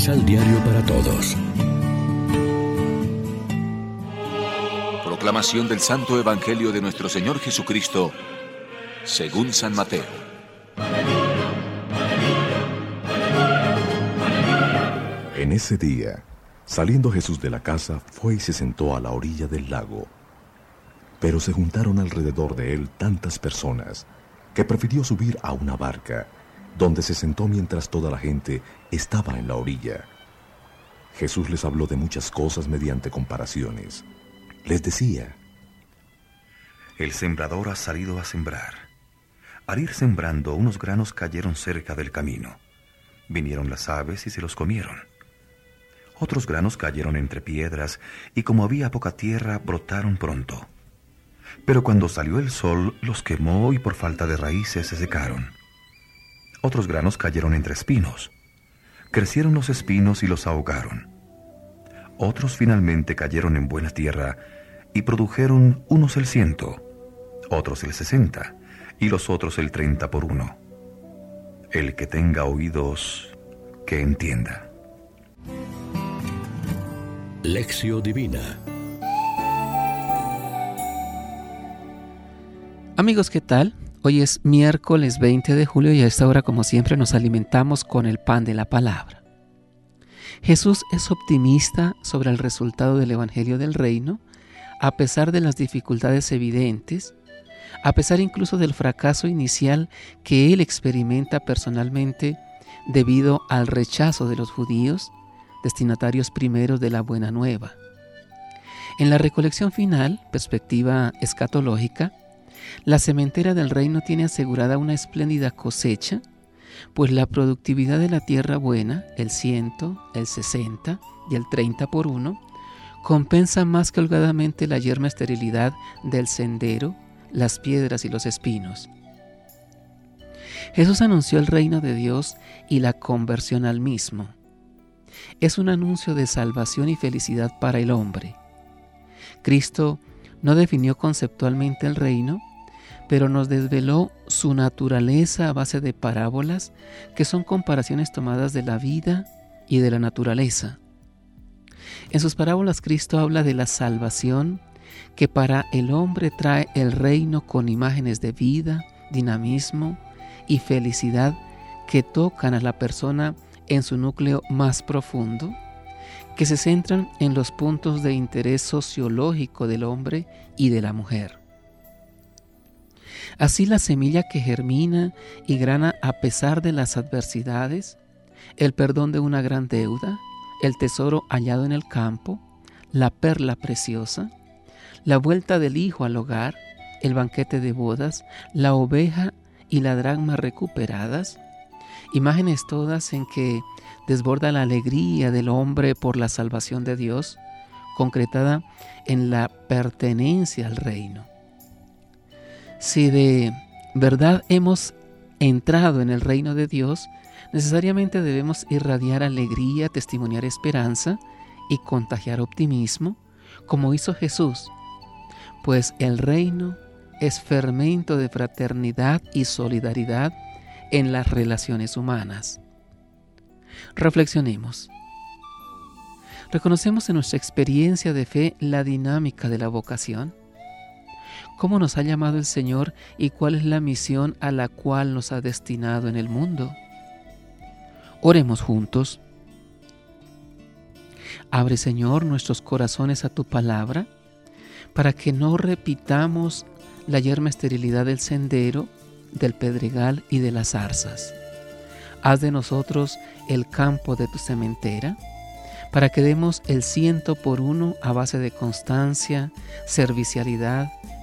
Misal Diario para Todos. Proclamación del Santo Evangelio de nuestro Señor Jesucristo, según San Mateo. En ese día, saliendo Jesús de la casa, fue y se sentó a la orilla del lago. Pero se juntaron alrededor de él tantas personas que prefirió subir a una barca donde se sentó mientras toda la gente estaba en la orilla. Jesús les habló de muchas cosas mediante comparaciones. Les decía, El sembrador ha salido a sembrar. Al ir sembrando, unos granos cayeron cerca del camino. Vinieron las aves y se los comieron. Otros granos cayeron entre piedras y como había poca tierra, brotaron pronto. Pero cuando salió el sol, los quemó y por falta de raíces se secaron. Otros granos cayeron entre espinos. Crecieron los espinos y los ahogaron. Otros finalmente cayeron en buena tierra y produjeron unos el ciento, otros el sesenta y los otros el treinta por uno. El que tenga oídos, que entienda. Lección Divina Amigos, ¿qué tal? Hoy es miércoles 20 de julio y a esta hora, como siempre, nos alimentamos con el pan de la palabra. Jesús es optimista sobre el resultado del Evangelio del Reino, a pesar de las dificultades evidentes, a pesar incluso del fracaso inicial que él experimenta personalmente debido al rechazo de los judíos, destinatarios primeros de la buena nueva. En la recolección final, perspectiva escatológica, la cementera del reino tiene asegurada una espléndida cosecha, pues la productividad de la tierra buena, el ciento, el sesenta y el treinta por uno, compensa más que holgadamente la yerma esterilidad del sendero, las piedras y los espinos. Jesús anunció el reino de Dios y la conversión al mismo. Es un anuncio de salvación y felicidad para el hombre. Cristo no definió conceptualmente el reino, pero nos desveló su naturaleza a base de parábolas que son comparaciones tomadas de la vida y de la naturaleza. En sus parábolas Cristo habla de la salvación que para el hombre trae el reino con imágenes de vida, dinamismo y felicidad que tocan a la persona en su núcleo más profundo, que se centran en los puntos de interés sociológico del hombre y de la mujer. Así la semilla que germina y grana a pesar de las adversidades, el perdón de una gran deuda, el tesoro hallado en el campo, la perla preciosa, la vuelta del hijo al hogar, el banquete de bodas, la oveja y la dragma recuperadas, imágenes todas en que desborda la alegría del hombre por la salvación de Dios, concretada en la pertenencia al reino. Si de verdad hemos entrado en el reino de Dios, necesariamente debemos irradiar alegría, testimoniar esperanza y contagiar optimismo, como hizo Jesús, pues el reino es fermento de fraternidad y solidaridad en las relaciones humanas. Reflexionemos. ¿Reconocemos en nuestra experiencia de fe la dinámica de la vocación? Cómo nos ha llamado el Señor y cuál es la misión a la cual nos ha destinado en el mundo. Oremos juntos. Abre, Señor, nuestros corazones a tu palabra, para que no repitamos la yerma esterilidad del sendero, del pedregal y de las zarzas. Haz de nosotros el campo de tu cementera, para que demos el ciento por uno a base de constancia, servicialidad,